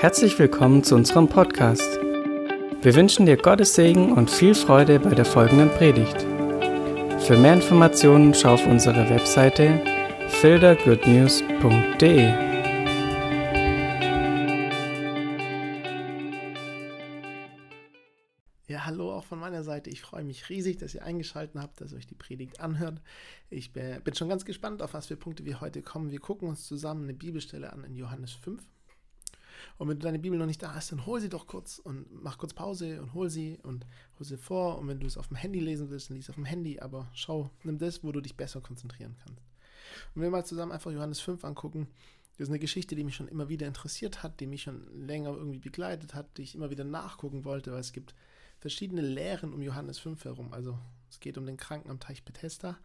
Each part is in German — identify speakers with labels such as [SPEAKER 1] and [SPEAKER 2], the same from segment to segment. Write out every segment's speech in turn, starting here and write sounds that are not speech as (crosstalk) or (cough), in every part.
[SPEAKER 1] Herzlich willkommen zu unserem Podcast. Wir wünschen dir Gottes Segen und viel Freude bei der folgenden Predigt. Für mehr Informationen schau auf unsere Webseite fildergoodnews.de.
[SPEAKER 2] Ja, hallo auch von meiner Seite. Ich freue mich riesig, dass ihr eingeschaltet habt, dass ihr euch die Predigt anhört. Ich bin schon ganz gespannt, auf was für Punkte wir heute kommen. Wir gucken uns zusammen eine Bibelstelle an in Johannes 5. Und wenn du deine Bibel noch nicht da hast, dann hol sie doch kurz und mach kurz Pause und hol sie und hol sie vor. Und wenn du es auf dem Handy lesen willst, dann lies auf dem Handy. Aber schau, nimm das, wo du dich besser konzentrieren kannst. Und wir mal zusammen einfach Johannes 5 angucken. Das ist eine Geschichte, die mich schon immer wieder interessiert hat, die mich schon länger irgendwie begleitet hat, die ich immer wieder nachgucken wollte, weil es gibt verschiedene Lehren um Johannes 5 herum. Also es geht um den Kranken am Teich Bethesda.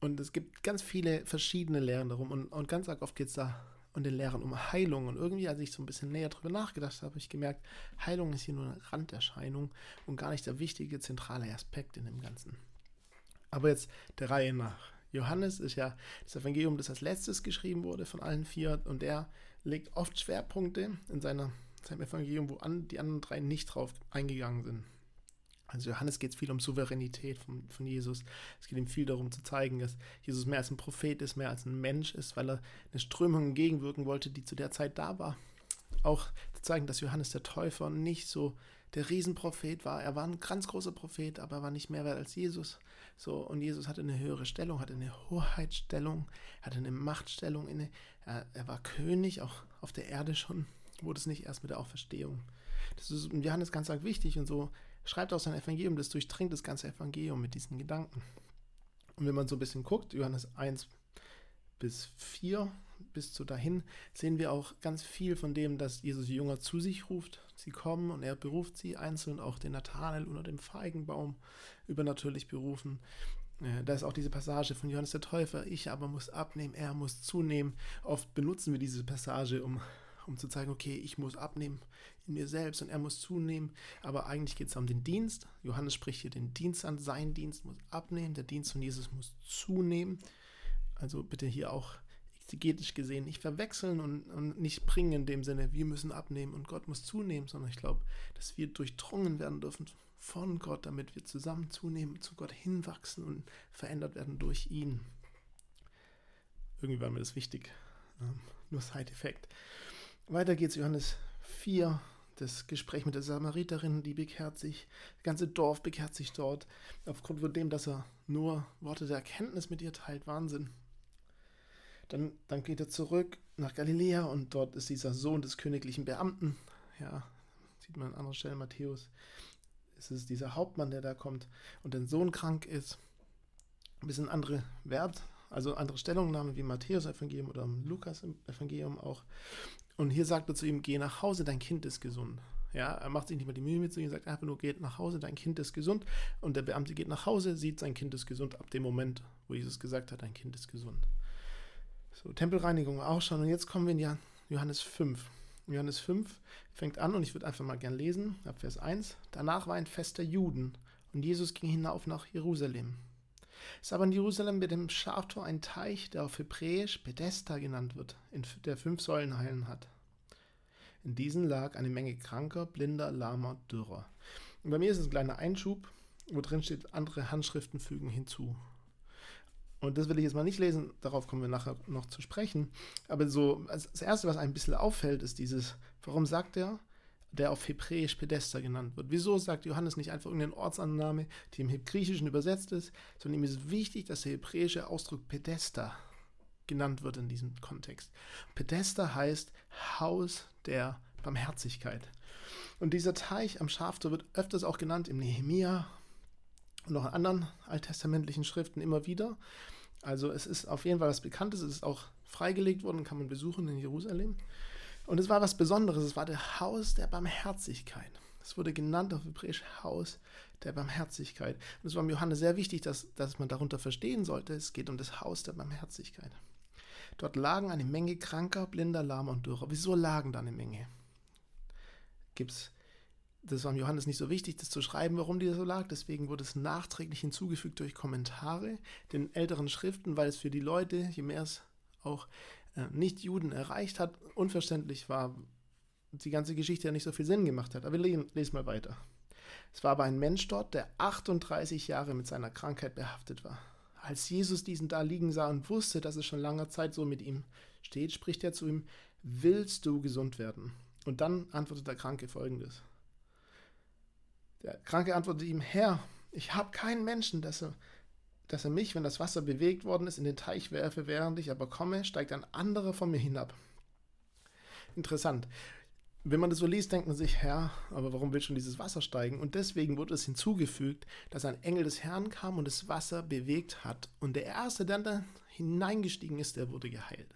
[SPEAKER 2] Und es gibt ganz viele verschiedene Lehren darum. Und, und ganz oft geht es da und den Lehren um Heilung. Und irgendwie, als ich so ein bisschen näher drüber nachgedacht habe, habe ich gemerkt, Heilung ist hier nur eine Randerscheinung und gar nicht der wichtige, zentrale Aspekt in dem Ganzen. Aber jetzt der Reihe nach. Johannes ist ja das Evangelium, das als letztes geschrieben wurde von allen vier und er legt oft Schwerpunkte in seiner, seinem Evangelium, wo an, die anderen drei nicht drauf eingegangen sind. Also Johannes geht es viel um Souveränität von, von Jesus. Es geht ihm viel darum zu zeigen, dass Jesus mehr als ein Prophet ist, mehr als ein Mensch ist, weil er eine Strömung entgegenwirken wollte, die zu der Zeit da war. Auch zu zeigen, dass Johannes der Täufer nicht so der Riesenprophet war. Er war ein ganz großer Prophet, aber er war nicht mehr wert als Jesus. So, und Jesus hatte eine höhere Stellung, hatte eine Hoheitsstellung, hatte eine Machtstellung inne. Er, er war König, auch auf der Erde schon, wurde es nicht erst mit der Auferstehung. Das ist Johannes ganz arg wichtig und so schreibt auch sein Evangelium, das durchdringt das ganze Evangelium mit diesen Gedanken. Und wenn man so ein bisschen guckt, Johannes 1 bis 4, bis zu dahin, sehen wir auch ganz viel von dem, dass Jesus die Jünger zu sich ruft. Sie kommen und er beruft sie einzeln, auch den Nathanael unter dem Feigenbaum übernatürlich berufen. Äh, da ist auch diese Passage von Johannes der Täufer, ich aber muss abnehmen, er muss zunehmen. Oft benutzen wir diese Passage, um um zu zeigen, okay, ich muss abnehmen in mir selbst und er muss zunehmen. Aber eigentlich geht es um den Dienst. Johannes spricht hier den Dienst an. Sein Dienst muss abnehmen, der Dienst von Jesus muss zunehmen. Also bitte hier auch exegetisch gesehen nicht verwechseln und, und nicht bringen in dem Sinne, wir müssen abnehmen und Gott muss zunehmen, sondern ich glaube, dass wir durchdrungen werden dürfen von Gott, damit wir zusammen zunehmen, zu Gott hinwachsen und verändert werden durch ihn. Irgendwie war mir das wichtig. Ähm, nur Side-Effekt. Weiter geht's, Johannes 4, das Gespräch mit der Samariterin, die bekehrt sich, das ganze Dorf bekehrt sich dort, aufgrund von dem, dass er nur Worte der Erkenntnis mit ihr teilt, Wahnsinn. Dann, dann geht er zurück nach Galiläa und dort ist dieser Sohn des königlichen Beamten, ja, sieht man an anderer Stelle Matthäus, es ist dieser Hauptmann, der da kommt und den Sohn krank ist. Ein bisschen andere Wert, also andere Stellungnahmen wie Matthäus Evangelium oder Lukas Evangelium auch. Und hier sagt er zu ihm, geh nach Hause, dein Kind ist gesund. Ja, er macht sich nicht mehr die Mühe mit zu ihm, sagt einfach nur, geht nach Hause, dein Kind ist gesund. Und der Beamte geht nach Hause, sieht, sein Kind ist gesund, ab dem Moment, wo Jesus gesagt hat, dein Kind ist gesund. So, Tempelreinigung auch schon. Und jetzt kommen wir in Johannes 5. Johannes 5 fängt an und ich würde einfach mal gern lesen, ab Vers 1. Danach war ein Fest der Juden und Jesus ging hinauf nach Jerusalem. Es ist aber in Jerusalem mit dem Schaftor ein Teich, der auf Hebräisch Bethesda genannt wird, der fünf Säulenhallen hat. In diesen lag eine Menge Kranker, Blinder, Lahmer, Dürrer. Und bei mir ist es ein kleiner Einschub, wo drin steht, andere Handschriften fügen hinzu. Und das will ich jetzt mal nicht lesen, darauf kommen wir nachher noch zu sprechen. Aber so, das Erste, was ein bisschen auffällt, ist dieses, warum sagt er, der auf Hebräisch Pedester genannt wird. Wieso sagt Johannes nicht einfach irgendeine Ortsannahme, die im Griechischen übersetzt ist, sondern ihm ist wichtig, dass der hebräische Ausdruck Pedester genannt wird in diesem Kontext. Pedester heißt Haus der Barmherzigkeit. Und dieser Teich am Schaftor wird öfters auch genannt im Nehemia und noch in anderen alttestamentlichen Schriften immer wieder. Also es ist auf jeden Fall was Bekanntes, es ist auch freigelegt worden, kann man besuchen in Jerusalem. Und es war was Besonderes. Es war das Haus der Barmherzigkeit. Es wurde genannt auf Hebräisch Haus der Barmherzigkeit. Und es war mir Johannes sehr wichtig, dass, dass man darunter verstehen sollte, es geht um das Haus der Barmherzigkeit. Dort lagen eine Menge Kranker, Blinder, Lahmer und Dürrer. Wieso lagen da eine Menge? Gibt's, das war Johannes nicht so wichtig, das zu schreiben, warum die so lag. Deswegen wurde es nachträglich hinzugefügt durch Kommentare, den älteren Schriften, weil es für die Leute, je mehr es auch Nicht-Juden erreicht hat, unverständlich war, die ganze Geschichte ja nicht so viel Sinn gemacht hat. Aber wir lesen, mal weiter. Es war aber ein Mensch dort, der 38 Jahre mit seiner Krankheit behaftet war. Als Jesus diesen da liegen sah und wusste, dass es schon lange Zeit so mit ihm steht, spricht er zu ihm, willst du gesund werden? Und dann antwortet der Kranke folgendes. Der Kranke antwortet ihm, Herr, ich habe keinen Menschen, dass er, dass er mich, wenn das Wasser bewegt worden ist, in den Teich werfe, während ich aber komme, steigt ein anderer von mir hinab. Interessant wenn man das so liest, denkt man sich, Herr, aber warum will schon dieses Wasser steigen? Und deswegen wurde es hinzugefügt, dass ein Engel des Herrn kam und das Wasser bewegt hat. Und der Erste, der da hineingestiegen ist, der wurde geheilt.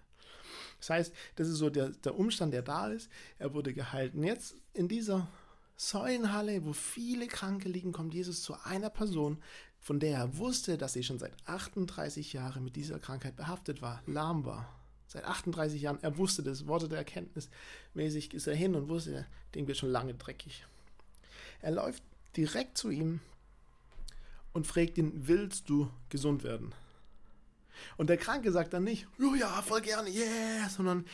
[SPEAKER 2] Das heißt, das ist so der, der Umstand, der da ist. Er wurde geheilt. Und jetzt in dieser Säulenhalle, wo viele Kranke liegen, kommt Jesus zu einer Person, von der er wusste, dass sie schon seit 38 Jahren mit dieser Krankheit behaftet war, lahm war. Seit 38 Jahren, er wusste das, Worte der Erkenntnis. Mäßig ist er hin und wusste, dem wird schon lange dreckig. Er läuft direkt zu ihm und fragt ihn, willst du gesund werden? Und der Kranke sagt dann nicht, oh ja, voll gerne, yeah, sondern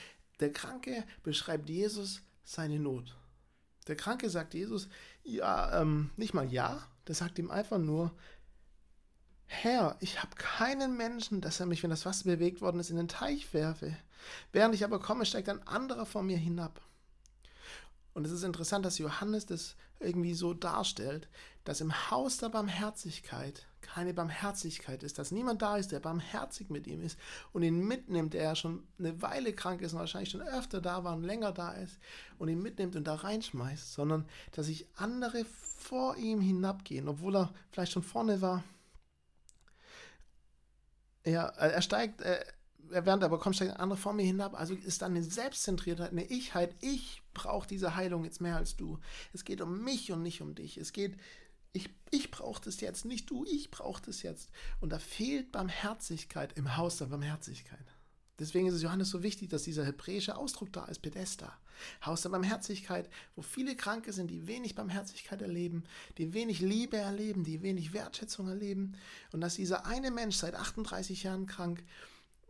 [SPEAKER 2] der Kranke beschreibt Jesus seine Not. Der Kranke sagt Jesus, ja, ähm, nicht mal ja, der sagt ihm einfach nur, Herr, ich habe keinen Menschen, dass er mich, wenn das Wasser bewegt worden ist, in den Teich werfe. Während ich aber komme, steigt ein anderer vor mir hinab. Und es ist interessant, dass Johannes das irgendwie so darstellt, dass im Haus der Barmherzigkeit keine Barmherzigkeit ist, dass niemand da ist, der barmherzig mit ihm ist und ihn mitnimmt, der ja schon eine Weile krank ist und wahrscheinlich schon öfter da war und länger da ist und ihn mitnimmt und da reinschmeißt, sondern dass sich andere vor ihm hinabgehen, obwohl er vielleicht schon vorne war ja, äh, er steigt, äh, während er aber kommt, steigt ein anderer vor mir hinab. Also ist dann eine Selbstzentriertheit, eine Ichheit. Ich brauche diese Heilung jetzt mehr als du. Es geht um mich und nicht um dich. Es geht, ich, ich brauche das jetzt, nicht du, ich brauche das jetzt. Und da fehlt Barmherzigkeit im Haus der Barmherzigkeit. Deswegen ist es Johannes so wichtig, dass dieser hebräische Ausdruck da ist, Pedesta. Haus der Barmherzigkeit, wo viele Kranke sind, die wenig Barmherzigkeit erleben, die wenig Liebe erleben, die wenig Wertschätzung erleben. Und dass dieser eine Mensch seit 38 Jahren krank,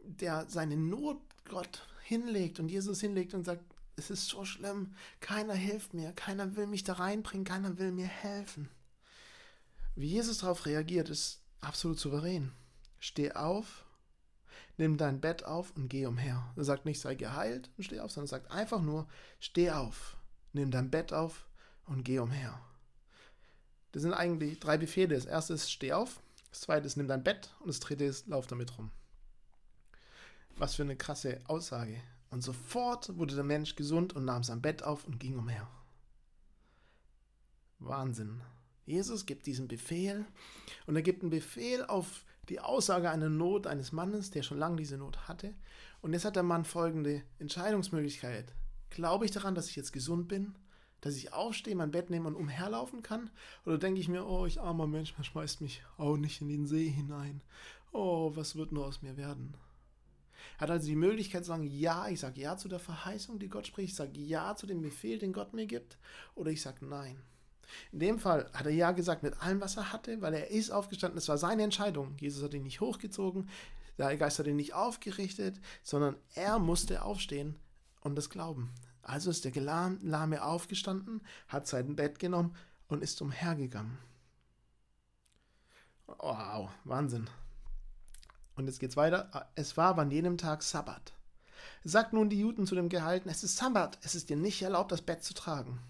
[SPEAKER 2] der seine Not Gott hinlegt und Jesus hinlegt und sagt, es ist so schlimm, keiner hilft mir, keiner will mich da reinbringen, keiner will mir helfen. Wie Jesus darauf reagiert, ist absolut souverän. Steh auf nimm dein Bett auf und geh umher. Er sagt nicht, sei geheilt und steh auf, sondern sagt einfach nur, steh auf, nimm dein Bett auf und geh umher. Das sind eigentlich drei Befehle. Das erste ist, steh auf, das zweite ist, nimm dein Bett und das dritte ist, lauf damit rum. Was für eine krasse Aussage. Und sofort wurde der Mensch gesund und nahm sein Bett auf und ging umher. Wahnsinn. Jesus gibt diesen Befehl und er gibt einen Befehl auf die Aussage einer Not eines Mannes, der schon lange diese Not hatte. Und jetzt hat der Mann folgende Entscheidungsmöglichkeit. Glaube ich daran, dass ich jetzt gesund bin? Dass ich aufstehe, mein Bett nehme und umherlaufen kann? Oder denke ich mir, oh, ich armer Mensch, man schmeißt mich auch nicht in den See hinein. Oh, was wird nur aus mir werden? Er hat also die Möglichkeit zu sagen, ja, ich sage ja zu der Verheißung, die Gott spricht, ich sage ja zu dem Befehl, den Gott mir gibt, oder ich sage nein. In dem Fall hat er ja gesagt mit allem, was er hatte, weil er ist aufgestanden. Es war seine Entscheidung. Jesus hat ihn nicht hochgezogen, der Geist hat ihn nicht aufgerichtet, sondern er musste aufstehen und das glauben. Also ist der Lahme aufgestanden, hat sein Bett genommen und ist umhergegangen. Wow, Wahnsinn. Und jetzt geht's weiter. Es war aber an jenem Tag Sabbat. Sagt nun die Juden zu dem Gehalten, es ist Sabbat, es ist dir nicht erlaubt, das Bett zu tragen.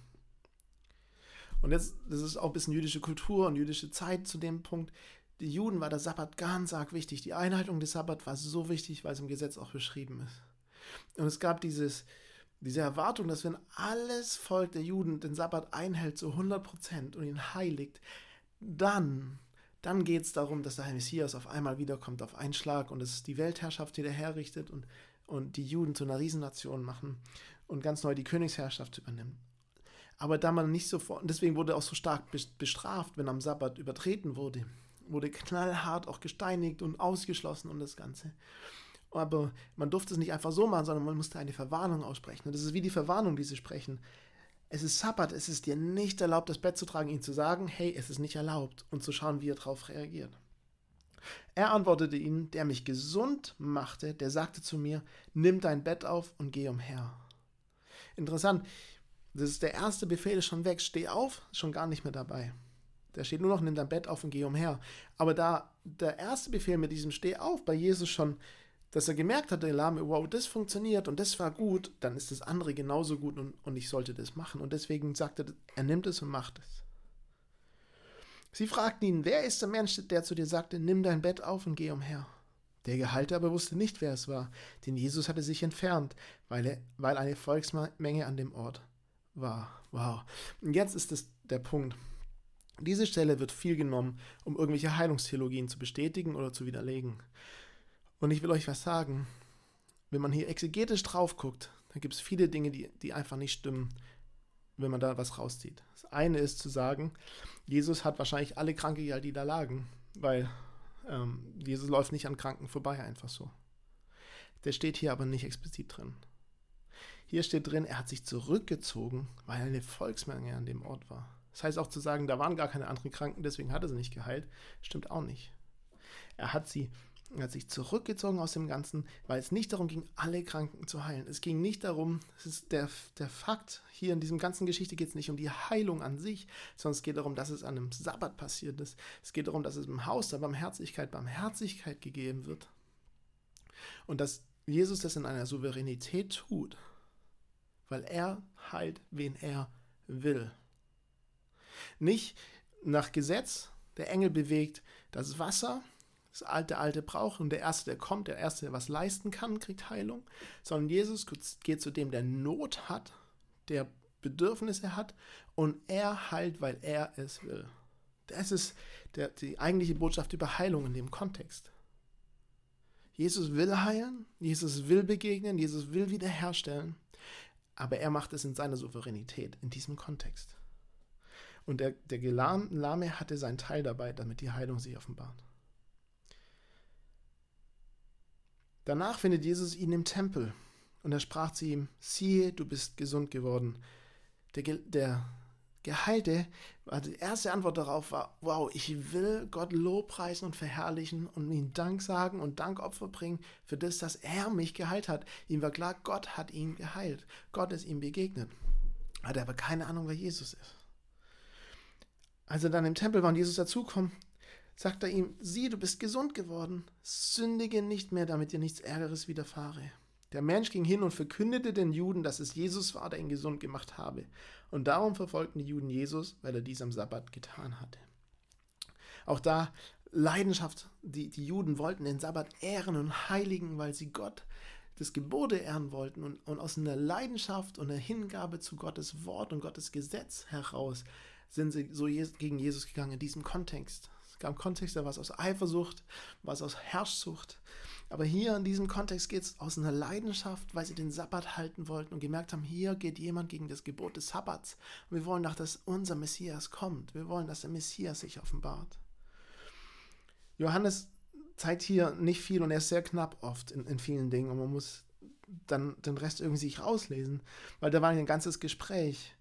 [SPEAKER 2] Und jetzt, das ist auch ein bisschen jüdische Kultur und jüdische Zeit zu dem Punkt. Die Juden war der Sabbat ganz arg wichtig. Die Einhaltung des Sabbat war so wichtig, weil es im Gesetz auch beschrieben ist. Und es gab dieses, diese Erwartung, dass wenn alles Volk der Juden den Sabbat einhält, so 100 Prozent und ihn heiligt, dann, dann geht es darum, dass der Messias auf einmal wiederkommt auf einen Schlag und es die Weltherrschaft wieder herrichtet und, und die Juden zu einer Riesennation machen und ganz neu die Königsherrschaft übernimmt. Aber da man nicht sofort, deswegen wurde auch so stark bestraft, wenn am Sabbat übertreten wurde, wurde knallhart auch gesteinigt und ausgeschlossen und das Ganze. Aber man durfte es nicht einfach so machen, sondern man musste eine Verwarnung aussprechen. Und das ist wie die Verwarnung, die sie sprechen. Es ist Sabbat, es ist dir nicht erlaubt, das Bett zu tragen, ihm zu sagen, hey, es ist nicht erlaubt und zu schauen, wie er darauf reagiert. Er antwortete ihnen, der mich gesund machte, der sagte zu mir, nimm dein Bett auf und geh umher. Interessant, Das ist der erste Befehl, ist schon weg. Steh auf, schon gar nicht mehr dabei. Da steht nur noch, nimm dein Bett auf und geh umher. Aber da der erste Befehl mit diesem Steh auf bei Jesus schon, dass er gemerkt hat, der Lahme, wow, das funktioniert und das war gut, dann ist das andere genauso gut und, und ich sollte das machen. Und deswegen sagt er, er nimmt es und macht es. Sie fragten ihn, wer ist der Mensch, der zu dir sagte, nimm dein Bett auf und geh umher? Der Gehalte aber wusste nicht, wer es war, denn Jesus hatte sich entfernt, weil, er, weil eine Volksmenge an dem Ort war. Wow. Und jetzt ist es der Punkt. Diese Stelle wird viel genommen, um irgendwelche Heilungstheologien zu bestätigen oder zu widerlegen. Und ich will euch was sagen. Wenn man hier exegetisch drauf guckt, dann gibt es viele Dinge, die, die einfach nicht stimmen, wenn man da was rauszieht. Das eine ist zu sagen, Jesus hat wahrscheinlich alle Kranke die da lagen, weil ähm, Jesus läuft nicht an Kranken vorbei, einfach so. Der steht hier aber nicht explizit drin. Hier steht drin, er hat sich zurückgezogen, weil eine Volksmenge an dem Ort war. Das heißt auch zu sagen, da waren gar keine anderen Kranken, deswegen hat er sie nicht geheilt, stimmt auch nicht. Er hat sie er hat sich zurückgezogen aus dem Ganzen, weil es nicht darum ging, alle Kranken zu heilen. Es ging nicht darum, es ist der, der Fakt, hier in diesem ganzen Geschichte geht es nicht um die Heilung an sich, sondern es geht darum, dass es an einem Sabbat passiert ist. Es geht darum, dass es im Haus der Barmherzigkeit Barmherzigkeit gegeben wird. Und dass Jesus das in einer Souveränität tut, weil er heilt, wen er will. Nicht nach Gesetz, der Engel bewegt das Wasser das alte, alte braucht und der Erste, der kommt, der Erste, der was leisten kann, kriegt Heilung, sondern Jesus geht zu dem, der Not hat, der Bedürfnisse hat und er heilt, weil er es will. Das ist der, die eigentliche Botschaft über Heilung in dem Kontext. Jesus will heilen, Jesus will begegnen, Jesus will wiederherstellen, aber er macht es in seiner Souveränität, in diesem Kontext. Und der, der Gelahme hatte seinen Teil dabei, damit die Heilung sich offenbart. Danach findet Jesus ihn im Tempel und er sprach zu ihm, siehe, du bist gesund geworden. Der, der Geheilte, die erste Antwort darauf war, wow, ich will Gott lobpreisen und verherrlichen und ihm Dank sagen und Dankopfer bringen für das, dass er mich geheilt hat. Ihm war klar, Gott hat ihn geheilt. Gott ist ihm begegnet. Hatte aber keine Ahnung, wer Jesus ist. Als er dann im Tempel war und Jesus dazukommt, sagt er ihm, sieh, du bist gesund geworden, sündige nicht mehr, damit dir nichts Ärgeres widerfahre. Der Mensch ging hin und verkündete den Juden, dass es Jesus war, der ihn gesund gemacht habe. Und darum verfolgten die Juden Jesus, weil er dies am Sabbat getan hatte. Auch da Leidenschaft, die, die Juden wollten den Sabbat ehren und heiligen, weil sie Gott das Gebote ehren wollten und, und aus einer Leidenschaft und einer Hingabe zu Gottes Wort und Gottes Gesetz heraus sind sie so gegen Jesus gegangen in diesem Kontext gab Kontext, da war es aus Eifersucht, war es aus Herrschsucht. Aber hier in diesem Kontext geht es aus einer Leidenschaft, weil sie den Sabbat halten wollten und gemerkt haben, hier geht jemand gegen das Gebot des Sabbats. Und wir wollen doch, dass unser Messias kommt. Wir wollen, dass der Messias sich offenbart. Johannes zeigt hier nicht viel und er ist sehr knapp oft in, in vielen Dingen und man muss dann den Rest irgendwie sich rauslesen, weil da war ein ganzes Gespräch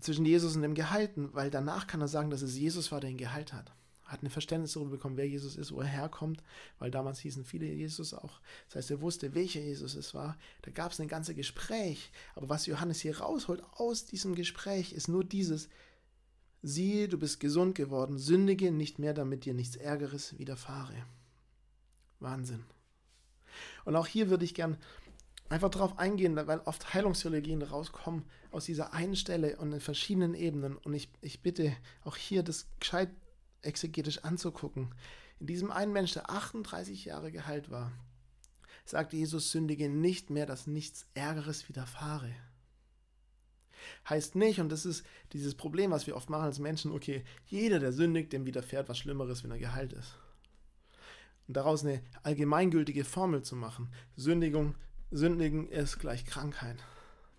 [SPEAKER 2] zwischen Jesus und dem Gehalten, weil danach kann er sagen, dass es Jesus war, der ihn geheilt hat. Hat ein Verständnis darüber bekommen, wer Jesus ist, wo er herkommt, weil damals hießen viele Jesus auch. Das heißt, er wusste, welcher Jesus es war. Da gab es ein ganzes Gespräch. Aber was Johannes hier rausholt aus diesem Gespräch, ist nur dieses: Siehe, du bist gesund geworden, sündige nicht mehr, damit dir nichts Ärgeres widerfahre. Wahnsinn. Und auch hier würde ich gern einfach darauf eingehen, weil oft Heilungstheologien rauskommen aus dieser einen Stelle und in verschiedenen Ebenen. Und ich, ich bitte auch hier das gescheit exegetisch anzugucken. In diesem einen Mensch, der 38 Jahre geheilt war, sagte Jesus, sündige nicht mehr, dass nichts Ärgeres widerfahre. Heißt nicht, und das ist dieses Problem, was wir oft machen als Menschen, okay, jeder, der sündigt, dem widerfährt was Schlimmeres, wenn er geheilt ist. Und daraus eine allgemeingültige Formel zu machen. Sündigung Sündigen ist gleich Krankheit.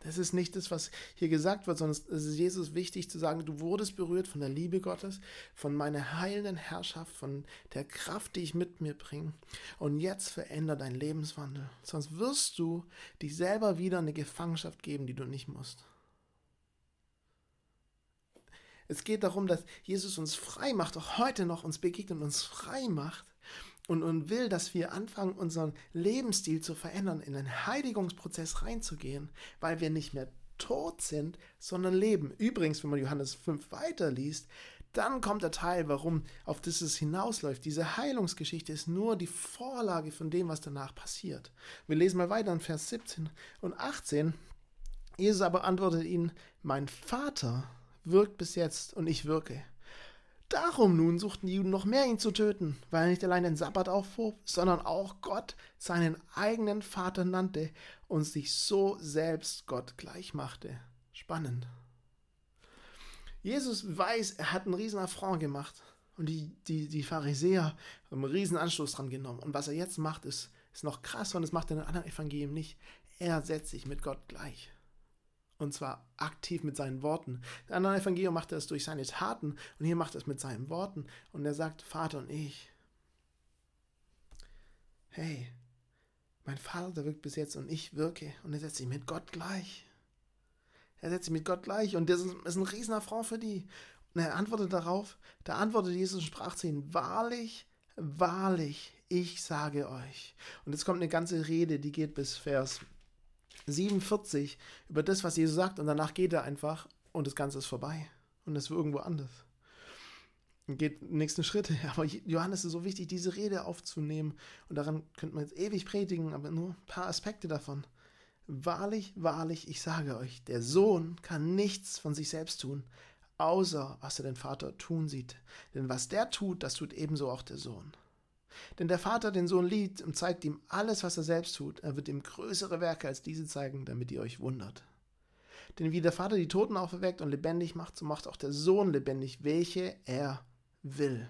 [SPEAKER 2] Das ist nicht das, was hier gesagt wird, sondern es ist Jesus wichtig zu sagen, du wurdest berührt von der Liebe Gottes, von meiner heilenden Herrschaft, von der Kraft, die ich mit mir bringe. Und jetzt veränder dein Lebenswandel. Sonst wirst du dich selber wieder eine Gefangenschaft geben, die du nicht musst. Es geht darum, dass Jesus uns frei macht, auch heute noch uns begegnet und uns frei macht und, und will, dass wir anfangen, unseren Lebensstil zu verändern, in einen Heiligungsprozess reinzugehen, weil wir nicht mehr tot sind, sondern leben. Übrigens, wenn man Johannes 5 weiterliest, dann kommt der Teil, warum auf das es hinausläuft. Diese Heilungsgeschichte ist nur die Vorlage von dem, was danach passiert. Wir lesen mal weiter in Vers 17 und 18. Jesus aber antwortet ihnen, mein Vater wirkt bis jetzt und ich wirke. Darum nun suchten die Juden noch mehr, ihn zu töten, weil er nicht allein den Sabbat aufhob, sondern auch Gott seinen eigenen Vater nannte und sich so selbst Gott gleich machte. Spannend. Jesus weiß, er hat einen riesen Affront gemacht. Und die, die, die Pharisäer haben einen riesen Anstoß dran genommen. Und was er jetzt macht, ist, ist noch krasser und das macht er in den anderen Evangelien nicht. Er setzt sich mit Gott gleich. Und zwar aktiv mit seinen Worten. In anderen Evangelium macht er es durch seine Taten und hier macht er es mit seinen Worten. Und er sagt, Vater und ich, hey, mein Vater wirkt bis jetzt und ich wirke und er setzt sich mit Gott gleich. Er setzt sich mit Gott gleich und das ist, ein riesener Frau für die. Und er antwortet darauf, da antwortet Jesus und sprach zu ihnen, wahrlich, wahrlich, ich sage euch. Und jetzt kommt eine ganze Rede, die geht bis Vers 47 über das, was Jesus sagt und danach geht er einfach und das Ganze ist vorbei und es wird irgendwo anders. Und geht nächsten Schritte. (laughs) Aber Johannes ist so wichtig, diese Rede aufzunehmen und daran könnte man jetzt ewig predigen, aber nur ein paar Aspekte davon. Wahrlich, wahrlich, ich sage euch, der Sohn kann nichts von sich selbst tun, außer was er den Vater tun sieht. Denn was der tut, das tut ebenso auch der Sohn. Denn der Vater den Sohn liebt und zeigt ihm alles, was er selbst tut. Er wird ihm größere Werke als diese zeigen, damit ihr euch wundert. Denn wie der Vater die Toten auferweckt und lebendig macht, so macht auch der Sohn lebendig, welche er will.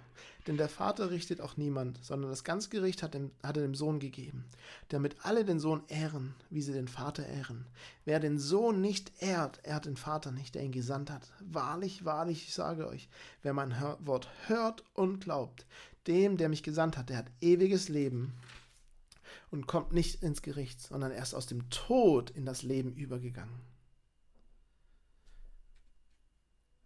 [SPEAKER 2] Denn der Vater richtet auch niemand, sondern das ganze Gericht hat, dem, hat er dem Sohn gegeben, damit alle den Sohn ehren, wie sie den Vater ehren. Wer den Sohn nicht ehrt, ehrt den Vater nicht, der ihn gesandt hat. Wahrlich, wahrlich, ich sage euch, wer mein Wort hört und glaubt, dem, der mich gesandt hat, der hat ewiges Leben und kommt nicht ins Gericht, sondern erst aus dem Tod in das Leben übergegangen.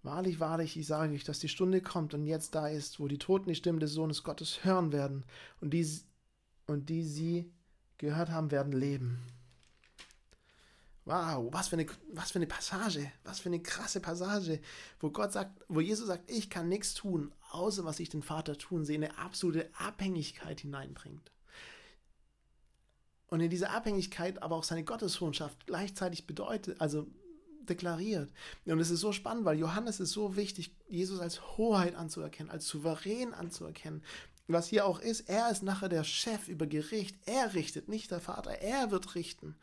[SPEAKER 2] Wahrlich, wahrlich, ich sage euch, dass die Stunde kommt und jetzt da ist, wo die Toten die Stimme des Sohnes Gottes hören werden und die, und die sie gehört haben, werden leben. Wow, was für, eine, was für eine Passage, was für eine krasse Passage, wo Gott sagt, wo Jesus sagt, ich kann nichts tun, außer was ich den Vater tun sehe, eine absolute Abhängigkeit hineinbringt. Und in dieser Abhängigkeit aber auch seine Gottessohnschaft gleichzeitig bedeutet, also deklariert. Und es ist so spannend, weil Johannes ist so wichtig, Jesus als Hoheit anzuerkennen, als souverän anzuerkennen. Was hier auch ist, er ist nachher der Chef über Gericht. Er richtet, nicht der Vater. Er wird richten.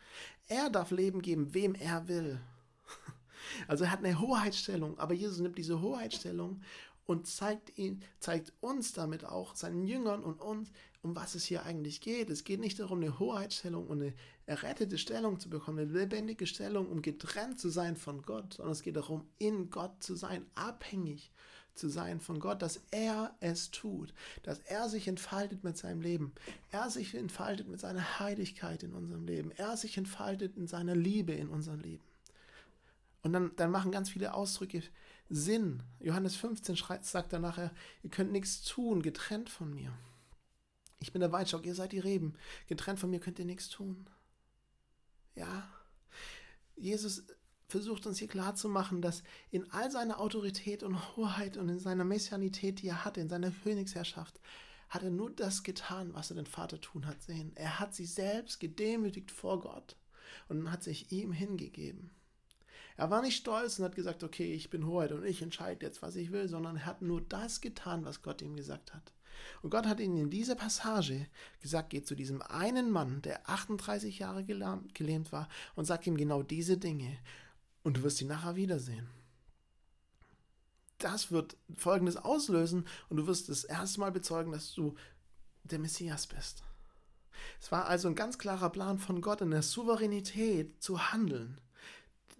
[SPEAKER 2] Er darf Leben geben, wem er will. (laughs) Also er hat eine Hoheitsstellung, aber Jesus nimmt diese Hoheitsstellung und zeigt, ihn, zeigt uns damit auch, seinen Jüngern und uns, um was es hier eigentlich geht. Es geht nicht darum, eine Hoheitsstellung und eine errettete Stellung zu bekommen, eine lebendige Stellung, um getrennt zu sein von Gott, sondern es geht darum, in Gott zu sein, abhängig zu sein von Gott, dass er es tut, dass er sich entfaltet mit seinem Leben, er sich entfaltet mit seiner Heiligkeit in unserem Leben, er sich entfaltet in seiner Liebe in unserem Leben. Und dann, dann machen ganz viele Ausdrücke Sinn. Johannes 15 schreit, sagt er nachher, ihr könnt nichts tun, getrennt von mir. Ich bin der Weinstock, ihr seid die Reben. Getrennt von mir könnt ihr nichts tun. Ja, Jesus versucht uns hier klarzumachen, dass in all seiner Autorität und Hoheit und in seiner Messianität, die er hatte, in seiner Königsherrschaft, hat er nur das getan, was er den Vater tun hat sehen. Er hat sich selbst gedemütigt vor Gott und hat sich ihm hingegeben. Er war nicht stolz und hat gesagt, okay, ich bin Hoheit und ich entscheide jetzt, was ich will, sondern er hat nur das getan, was Gott ihm gesagt hat. Und Gott hat ihn in dieser Passage gesagt, geh zu diesem einen Mann, der 38 Jahre gelähmt war, und sag ihm genau diese Dinge. Und du wirst ihn nachher wiedersehen. Das wird Folgendes auslösen und du wirst das erste Mal bezeugen, dass du der Messias bist. Es war also ein ganz klarer Plan von Gott in der Souveränität zu handeln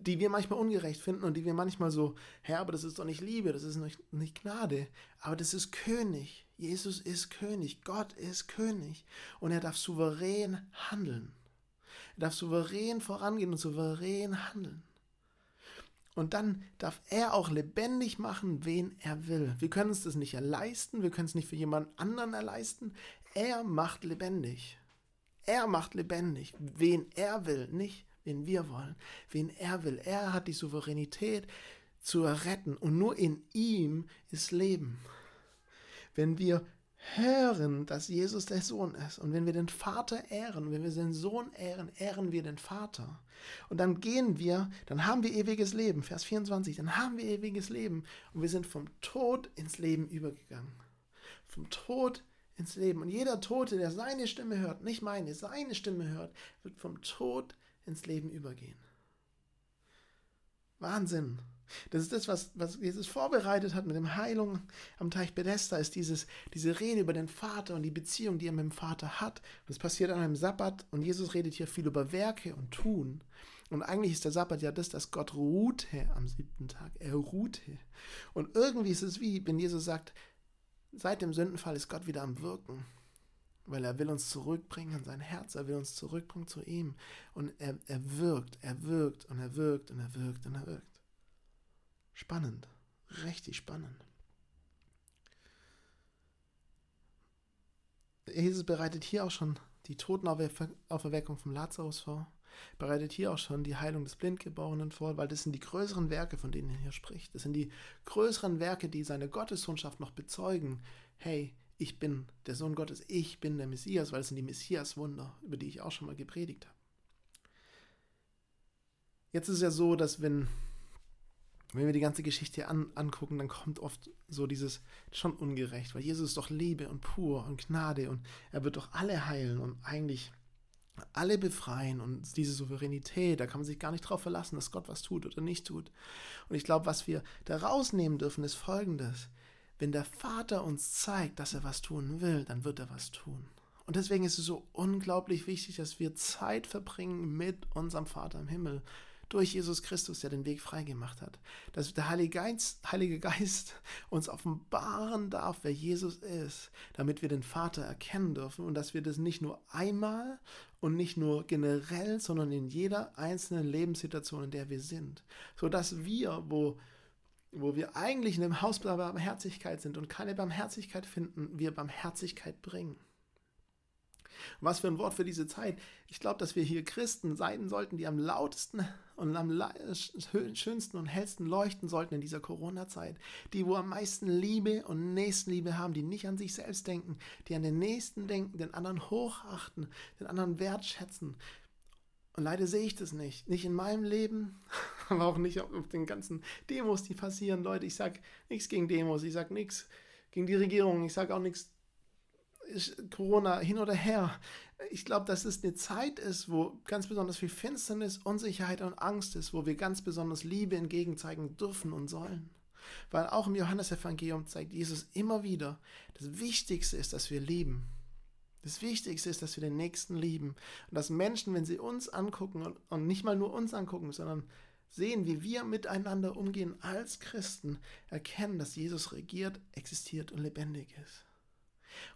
[SPEAKER 2] die wir manchmal ungerecht finden und die wir manchmal so, Herr, aber das ist doch nicht Liebe, das ist nicht, nicht Gnade, aber das ist König. Jesus ist König, Gott ist König und er darf souverän handeln. Er darf souverän vorangehen und souverän handeln. Und dann darf er auch lebendig machen, wen er will. Wir können uns das nicht erleisten, wir können es nicht für jemand anderen erleisten. Er macht lebendig. Er macht lebendig, wen er will, nicht wen wir wollen, wen er will. Er hat die Souveränität zu retten und nur in ihm ist Leben. Wenn wir hören, dass Jesus der Sohn ist und wenn wir den Vater ehren, wenn wir den Sohn ehren, ehren wir den Vater. Und dann gehen wir, dann haben wir ewiges Leben, Vers 24, dann haben wir ewiges Leben und wir sind vom Tod ins Leben übergegangen. Vom Tod ins Leben. Und jeder Tote, der seine Stimme hört, nicht meine, seine Stimme hört, wird vom Tod ins Leben übergehen. Wahnsinn. Das ist das, was, was Jesus vorbereitet hat mit dem Heilung am Teich Bethesda, ist dieses, diese Rede über den Vater und die Beziehung, die er mit dem Vater hat. Das passiert an einem Sabbat und Jesus redet hier viel über Werke und Tun. Und eigentlich ist der Sabbat ja das, dass Gott ruhte am siebten Tag. Er ruhte. Und irgendwie ist es wie, wenn Jesus sagt, seit dem Sündenfall ist Gott wieder am Wirken. Weil er will uns zurückbringen in sein Herz, er will uns zurückbringen zu ihm. Und er, er wirkt, er wirkt und er wirkt und er wirkt und er wirkt. Spannend, richtig spannend. Jesus bereitet hier auch schon die Totenauferweckung vom Lazarus vor, bereitet hier auch schon die Heilung des Blindgeborenen vor, weil das sind die größeren Werke, von denen er hier spricht. Das sind die größeren Werke, die seine Gottessohnschaft noch bezeugen. Hey, ich bin der Sohn Gottes, ich bin der Messias, weil es sind die Messias-Wunder, über die ich auch schon mal gepredigt habe. Jetzt ist es ja so, dass wenn wenn wir die ganze Geschichte an, angucken, dann kommt oft so dieses schon ungerecht, weil Jesus ist doch Liebe und pur und Gnade und er wird doch alle heilen und eigentlich alle befreien und diese Souveränität, da kann man sich gar nicht drauf verlassen, dass Gott was tut oder nicht tut. Und ich glaube, was wir da rausnehmen dürfen, ist folgendes. Wenn der Vater uns zeigt, dass er was tun will, dann wird er was tun. Und deswegen ist es so unglaublich wichtig, dass wir Zeit verbringen mit unserem Vater im Himmel durch Jesus Christus, der den Weg freigemacht hat. Dass der Heilige Geist, Heilige Geist uns offenbaren darf, wer Jesus ist, damit wir den Vater erkennen dürfen und dass wir das nicht nur einmal und nicht nur generell, sondern in jeder einzelnen Lebenssituation, in der wir sind. Sodass wir, wo wo wir eigentlich in dem Haus der Barmherzigkeit sind und keine Barmherzigkeit finden, wir Barmherzigkeit bringen. Was für ein Wort für diese Zeit. Ich glaube, dass wir hier Christen sein sollten, die am lautesten und am schönsten und hellsten leuchten sollten in dieser Corona-Zeit. Die, wo am meisten Liebe und Nächstenliebe haben, die nicht an sich selbst denken, die an den Nächsten denken, den anderen hochachten, den anderen wertschätzen. Und leider sehe ich das nicht. Nicht in meinem Leben, (laughs) aber auch nicht auf den ganzen Demos, die passieren. Leute, ich sage nichts gegen Demos, ich sage nichts gegen die Regierung, ich sage auch nichts Corona hin oder her. Ich glaube, dass es eine Zeit ist, wo ganz besonders viel Finsternis, Unsicherheit und Angst ist, wo wir ganz besonders Liebe entgegenzeigen dürfen und sollen. Weil auch im Johannesevangelium zeigt Jesus immer wieder, das Wichtigste ist, dass wir lieben. Das Wichtigste ist, dass wir den Nächsten lieben. Und dass Menschen, wenn sie uns angucken und, und nicht mal nur uns angucken, sondern sehen, wie wir miteinander umgehen als Christen, erkennen, dass Jesus regiert, existiert und lebendig ist.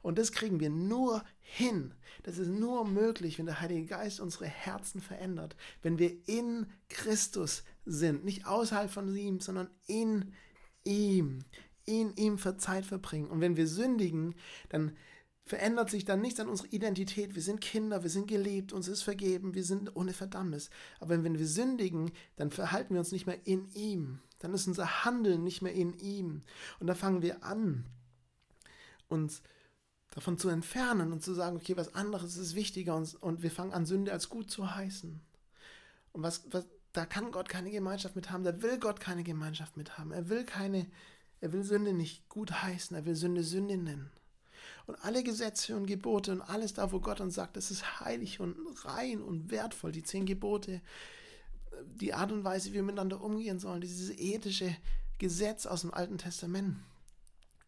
[SPEAKER 2] Und das kriegen wir nur hin. Das ist nur möglich, wenn der Heilige Geist unsere Herzen verändert, wenn wir in Christus sind, nicht außerhalb von ihm, sondern in ihm, in ihm für Zeit verbringen. Und wenn wir sündigen, dann verändert sich dann nichts an unserer Identität. Wir sind Kinder, wir sind geliebt, uns ist vergeben, wir sind ohne Verdammnis. Aber wenn wir sündigen, dann verhalten wir uns nicht mehr in ihm. Dann ist unser Handeln nicht mehr in ihm. Und da fangen wir an, uns davon zu entfernen und zu sagen, okay, was anderes ist wichtiger und, und wir fangen an, Sünde als gut zu heißen. Und was, was, da kann Gott keine Gemeinschaft mit haben, da will Gott keine Gemeinschaft mit haben. Er will keine, er will Sünde nicht gut heißen, er will Sünde Sünde nennen. Und alle Gesetze und Gebote und alles da, wo Gott uns sagt, es ist heilig und rein und wertvoll, die zehn Gebote, die Art und Weise, wie wir miteinander umgehen sollen, dieses ethische Gesetz aus dem Alten Testament,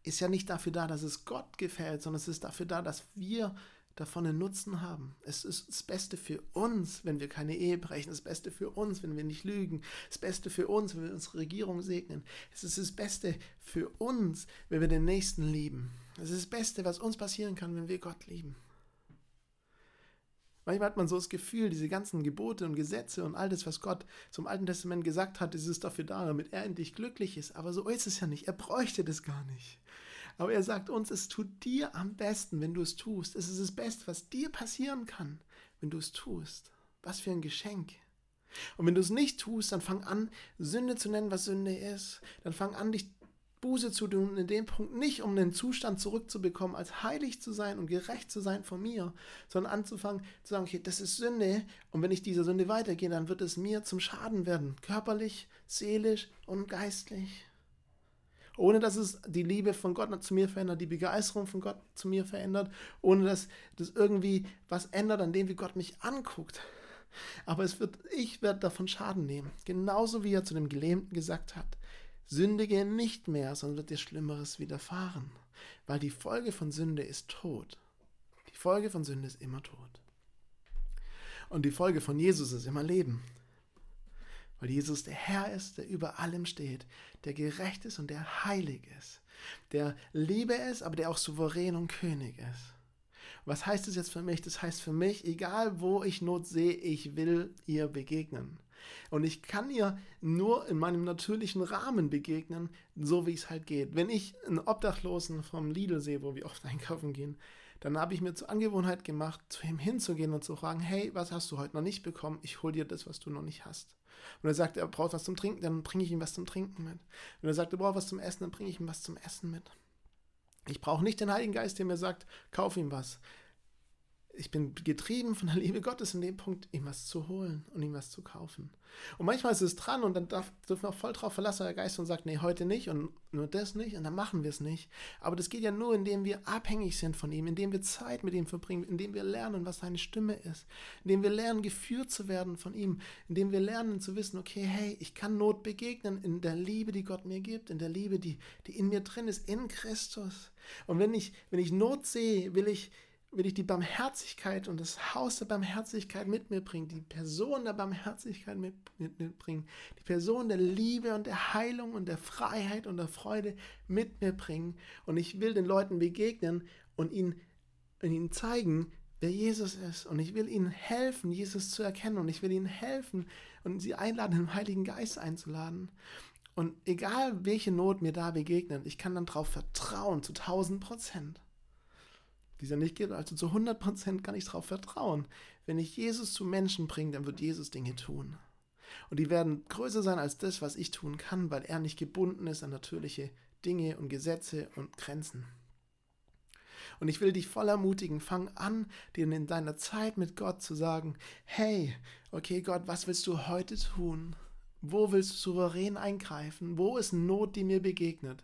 [SPEAKER 2] ist ja nicht dafür da, dass es Gott gefällt, sondern es ist dafür da, dass wir davon einen Nutzen haben. Es ist das Beste für uns, wenn wir keine Ehe brechen, das Beste für uns, wenn wir nicht lügen, das Beste für uns, wenn wir unsere Regierung segnen. Es ist das Beste für uns, wenn wir den Nächsten lieben. Es ist das Beste, was uns passieren kann, wenn wir Gott lieben. Manchmal hat man so das Gefühl, diese ganzen Gebote und Gesetze und all das, was Gott zum Alten Testament gesagt hat, ist es dafür da, damit er endlich glücklich ist. Aber so ist es ja nicht. Er bräuchte das gar nicht. Aber er sagt uns, es tut dir am besten, wenn du es tust. Es ist das Beste, was dir passieren kann, wenn du es tust. Was für ein Geschenk. Und wenn du es nicht tust, dann fang an, Sünde zu nennen, was Sünde ist. Dann fang an, dich Buße zu tun, in dem Punkt nicht, um den Zustand zurückzubekommen, als heilig zu sein und gerecht zu sein von mir, sondern anzufangen zu sagen, okay, das ist Sünde und wenn ich dieser Sünde weitergehe, dann wird es mir zum Schaden werden, körperlich, seelisch und geistlich. Ohne dass es die Liebe von Gott zu mir verändert, die Begeisterung von Gott zu mir verändert, ohne dass das irgendwie was ändert an dem, wie Gott mich anguckt. Aber es wird, ich werde davon Schaden nehmen. Genauso wie er zu dem Gelähmten gesagt hat. Sündige nicht mehr, sondern wird dir Schlimmeres widerfahren. Weil die Folge von Sünde ist Tod. Die Folge von Sünde ist immer Tod. Und die Folge von Jesus ist immer Leben. Weil Jesus der Herr ist, der über allem steht, der gerecht ist und der heilig ist, der Liebe ist, aber der auch souverän und König ist. Was heißt das jetzt für mich? Das heißt für mich, egal wo ich Not sehe, ich will ihr begegnen. Und ich kann ihr nur in meinem natürlichen Rahmen begegnen, so wie es halt geht. Wenn ich einen Obdachlosen vom Lidl sehe, wo wir oft (laughs) einkaufen gehen, dann habe ich mir zur Angewohnheit gemacht, zu ihm hinzugehen und zu fragen, hey, was hast du heute noch nicht bekommen? Ich hole dir das, was du noch nicht hast. Und er sagt, er braucht was zum Trinken, dann bringe ich ihm was zum Trinken mit. Und er sagt, er braucht was zum Essen, dann bringe ich ihm was zum Essen mit. Ich brauche nicht den Heiligen Geist, der mir sagt, kauf ihm was ich bin getrieben von der Liebe Gottes in dem Punkt, ihm was zu holen und ihm was zu kaufen. Und manchmal ist es dran und dann darf, dürfen wir auch voll drauf verlassen, der Geist und sagt, nee, heute nicht und nur das nicht und dann machen wir es nicht. Aber das geht ja nur, indem wir abhängig sind von ihm, indem wir Zeit mit ihm verbringen, indem wir lernen, was seine Stimme ist, indem wir lernen, geführt zu werden von ihm, indem wir lernen zu wissen, okay, hey, ich kann Not begegnen in der Liebe, die Gott mir gibt, in der Liebe, die, die in mir drin ist, in Christus. Und wenn ich, wenn ich Not sehe, will ich will ich die Barmherzigkeit und das Haus der Barmherzigkeit mit mir bringen, die Person der Barmherzigkeit mit, mit mir bringen, die Person der Liebe und der Heilung und der Freiheit und der Freude mit mir bringen. Und ich will den Leuten begegnen und ihnen, ihnen zeigen, wer Jesus ist. Und ich will ihnen helfen, Jesus zu erkennen. Und ich will ihnen helfen und sie einladen, den Heiligen Geist einzuladen. Und egal welche Not mir da begegnet, ich kann dann darauf vertrauen, zu 1000 Prozent dieser nicht geht. Also zu 100% kann ich darauf vertrauen. Wenn ich Jesus zu Menschen bringe, dann wird Jesus Dinge tun. Und die werden größer sein als das, was ich tun kann, weil er nicht gebunden ist an natürliche Dinge und Gesetze und Grenzen. Und ich will dich voll ermutigen, fang an, dir in deiner Zeit mit Gott zu sagen, hey, okay Gott, was willst du heute tun? Wo willst du souverän eingreifen? Wo ist Not, die mir begegnet?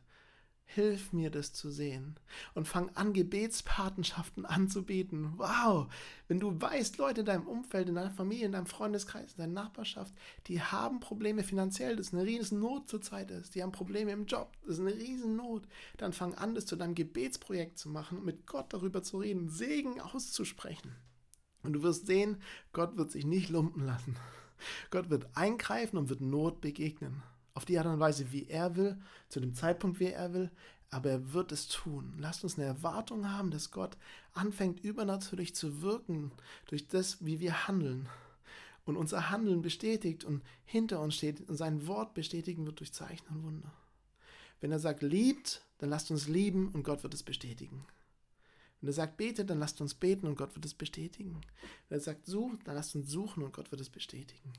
[SPEAKER 2] Hilf mir, das zu sehen. Und fang an, Gebetspatenschaften anzubieten. Wow! Wenn du weißt, Leute in deinem Umfeld, in deiner Familie, in deinem Freundeskreis, in deiner Nachbarschaft, die haben Probleme finanziell, das ist eine riesen Not zurzeit ist, die haben Probleme im Job, das ist eine riesen Not, dann fang an, das zu deinem Gebetsprojekt zu machen und mit Gott darüber zu reden, Segen auszusprechen. Und du wirst sehen, Gott wird sich nicht lumpen lassen. Gott wird eingreifen und wird Not begegnen auf die Art und Weise, wie er will, zu dem Zeitpunkt, wie er will, aber er wird es tun. Lasst uns eine Erwartung haben, dass Gott anfängt übernatürlich zu wirken durch das, wie wir handeln und unser Handeln bestätigt und hinter uns steht und sein Wort bestätigen wird durch Zeichen und Wunder. Wenn er sagt, liebt, dann lasst uns lieben und Gott wird es bestätigen. Wenn er sagt, betet, dann lasst uns beten und Gott wird es bestätigen. Wenn er sagt, sucht, dann lasst uns suchen und Gott wird es bestätigen.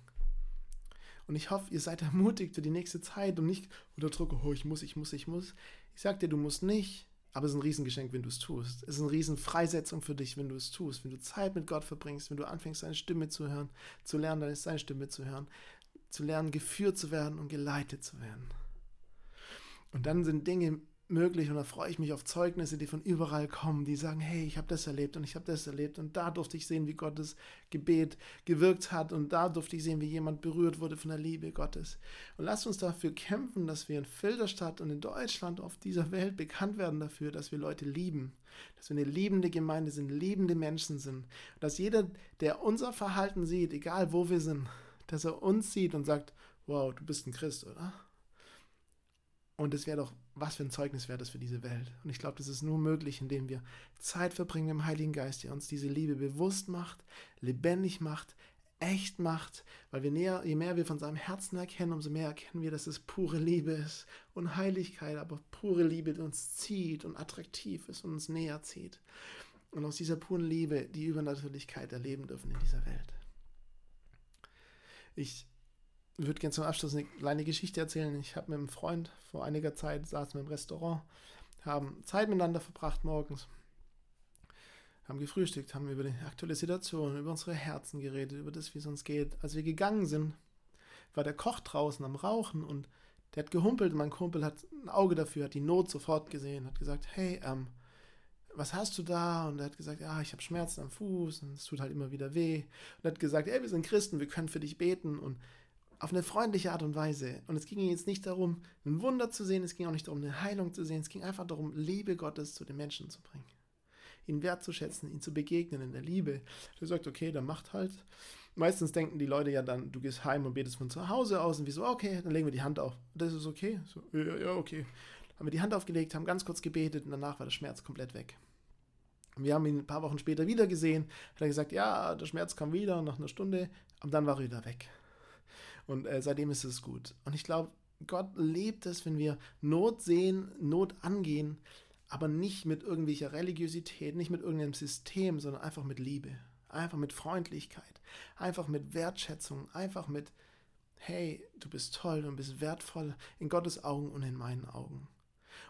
[SPEAKER 2] Und ich hoffe, ihr seid ermutigt für die nächste Zeit und nicht unter Druck, oh, ich muss, ich muss, ich muss. Ich sag dir, du musst nicht, aber es ist ein Riesengeschenk, wenn du es tust. Es ist eine Riesenfreisetzung für dich, wenn du es tust. Wenn du Zeit mit Gott verbringst, wenn du anfängst, seine Stimme zu hören, zu lernen, ist seine Stimme zu hören, zu lernen, geführt zu werden und geleitet zu werden. Und dann sind Dinge möglich und da freue ich mich auf Zeugnisse, die von überall kommen, die sagen, hey, ich habe das erlebt und ich habe das erlebt und da durfte ich sehen, wie Gottes Gebet gewirkt hat und da durfte ich sehen, wie jemand berührt wurde von der Liebe Gottes. Und lasst uns dafür kämpfen, dass wir in Filderstadt und in Deutschland auf dieser Welt bekannt werden dafür, dass wir Leute lieben, dass wir eine liebende Gemeinde sind, liebende Menschen sind, dass jeder, der unser Verhalten sieht, egal wo wir sind, dass er uns sieht und sagt, wow, du bist ein Christ, oder? Und es wäre doch, was für ein Zeugnis wäre das für diese Welt. Und ich glaube, das ist nur möglich, indem wir Zeit verbringen im Heiligen Geist, der uns diese Liebe bewusst macht, lebendig macht, echt macht, weil wir näher, je mehr wir von seinem Herzen erkennen, umso mehr erkennen wir, dass es pure Liebe ist und Heiligkeit, aber pure Liebe, die uns zieht und attraktiv ist und uns näher zieht. Und aus dieser puren Liebe die Übernatürlichkeit erleben dürfen in dieser Welt. Ich würde gerne zum Abschluss eine kleine Geschichte erzählen. Ich habe mit einem Freund vor einiger Zeit, saßen wir im Restaurant, haben Zeit miteinander verbracht morgens, haben gefrühstückt, haben über die aktuelle Situation, über unsere Herzen geredet, über das, wie es uns geht. Als wir gegangen sind, war der Koch draußen am Rauchen und der hat gehumpelt mein Kumpel hat ein Auge dafür, hat die Not sofort gesehen, hat gesagt, hey, ähm, was hast du da? Und er hat gesagt, ja, ich habe Schmerzen am Fuß und es tut halt immer wieder weh. Und er hat gesagt, hey, wir sind Christen, wir können für dich beten und auf eine freundliche Art und Weise. Und es ging jetzt nicht darum, ein Wunder zu sehen, es ging auch nicht darum, eine Heilung zu sehen, es ging einfach darum, Liebe Gottes zu den Menschen zu bringen. Ihn wertzuschätzen, ihn zu begegnen in der Liebe. Er sagt, okay, dann macht halt. Meistens denken die Leute ja dann, du gehst heim und betest von zu Hause aus und wie so, okay, dann legen wir die Hand auf. Das ist okay. So, ja, ja, okay. Haben wir die Hand aufgelegt, haben ganz kurz gebetet und danach war der Schmerz komplett weg. Wir haben ihn ein paar Wochen später wieder gesehen. Hat er gesagt, ja, der Schmerz kam wieder nach einer Stunde, und dann war er wieder weg. Und äh, seitdem ist es gut. Und ich glaube, Gott lebt es, wenn wir Not sehen, Not angehen, aber nicht mit irgendwelcher Religiosität, nicht mit irgendeinem System, sondern einfach mit Liebe einfach mit Freundlichkeit, einfach mit Wertschätzung, einfach mit, hey, du bist toll und bist wertvoll in Gottes Augen und in meinen Augen.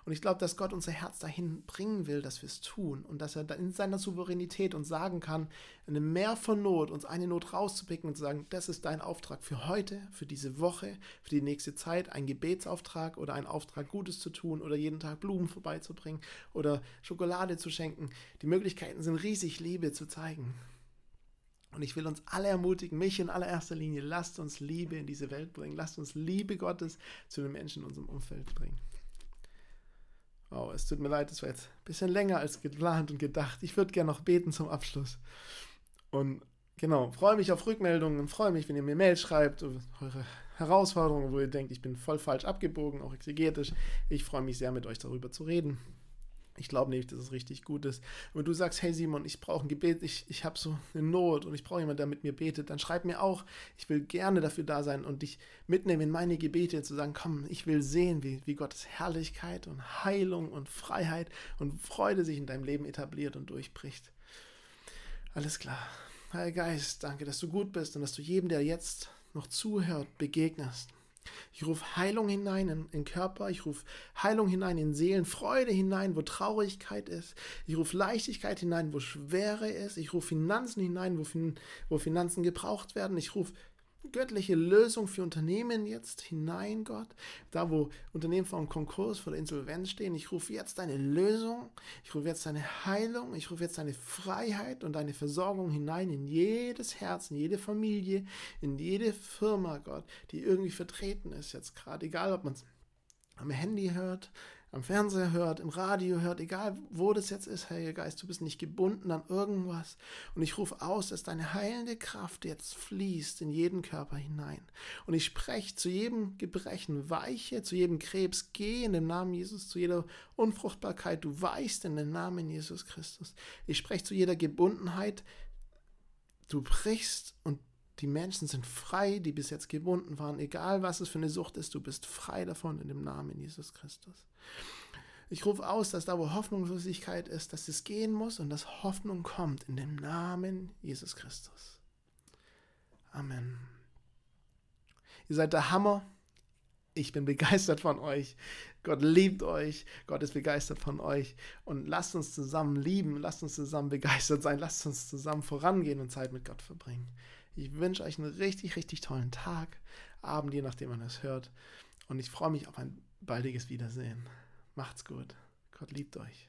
[SPEAKER 2] Und ich glaube, dass Gott unser Herz dahin bringen will, dass wir es tun und dass er in seiner Souveränität uns sagen kann, in einem Meer von Not, uns eine Not rauszupicken und zu sagen, das ist dein Auftrag für heute, für diese Woche, für die nächste Zeit, ein Gebetsauftrag oder ein Auftrag, Gutes zu tun oder jeden Tag Blumen vorbeizubringen oder Schokolade zu schenken. Die Möglichkeiten sind riesig, Liebe zu zeigen. Und ich will uns alle ermutigen, mich in allererster Linie, lasst uns Liebe in diese Welt bringen. Lasst uns Liebe Gottes zu den Menschen in unserem Umfeld bringen. Wow, es tut mir leid, es war jetzt ein bisschen länger als geplant und gedacht. Ich würde gerne noch beten zum Abschluss. Und genau, freue mich auf Rückmeldungen und freue mich, wenn ihr mir Mail schreibt, eure Herausforderungen, wo ihr denkt, ich bin voll falsch abgebogen, auch exegetisch. Ich freue mich sehr, mit euch darüber zu reden. Ich glaube nicht, dass es richtig gut ist. Wenn du sagst, hey Simon, ich brauche ein Gebet, ich, ich habe so eine Not und ich brauche jemanden, der mit mir betet, dann schreib mir auch, ich will gerne dafür da sein und dich mitnehmen in meine Gebete, zu sagen, komm, ich will sehen, wie, wie Gottes Herrlichkeit und Heilung und Freiheit und Freude sich in deinem Leben etabliert und durchbricht. Alles klar. Heiliger Geist, danke, dass du gut bist und dass du jedem, der jetzt noch zuhört, begegnest. Ich rufe Heilung hinein in, in Körper, ich rufe Heilung hinein in Seelen, Freude hinein, wo Traurigkeit ist. Ich rufe Leichtigkeit hinein, wo Schwere ist. Ich rufe Finanzen hinein, wo, wo Finanzen gebraucht werden. Ich rufe göttliche Lösung für Unternehmen jetzt hinein, Gott. Da, wo Unternehmen vor dem Konkurs, vor der Insolvenz stehen, ich rufe jetzt deine Lösung, ich rufe jetzt deine Heilung, ich rufe jetzt deine Freiheit und deine Versorgung hinein in jedes Herz, in jede Familie, in jede Firma, Gott, die irgendwie vertreten ist jetzt gerade, egal ob man es am Handy hört, am Fernseher hört, im Radio hört, egal wo das jetzt ist, Heiliger Geist, du bist nicht gebunden an irgendwas. Und ich rufe aus, dass deine heilende Kraft jetzt fließt in jeden Körper hinein. Und ich spreche zu jedem Gebrechen, weiche, zu jedem Krebs, geh in den Namen Jesus, zu jeder Unfruchtbarkeit, du weichst in den Namen Jesus Christus. Ich spreche zu jeder Gebundenheit, du brichst und die Menschen sind frei, die bis jetzt gebunden waren, egal was es für eine Sucht ist, du bist frei davon in dem Namen Jesus Christus. Ich rufe aus, dass da, wo Hoffnungslosigkeit ist, dass es gehen muss und dass Hoffnung kommt in dem Namen Jesus Christus. Amen. Ihr seid der Hammer. Ich bin begeistert von euch. Gott liebt euch. Gott ist begeistert von euch. Und lasst uns zusammen lieben. Lasst uns zusammen begeistert sein. Lasst uns zusammen vorangehen und Zeit mit Gott verbringen. Ich wünsche euch einen richtig, richtig tollen Tag, Abend, je nachdem man es hört. Und ich freue mich auf ein baldiges Wiedersehen. Macht's gut. Gott liebt euch.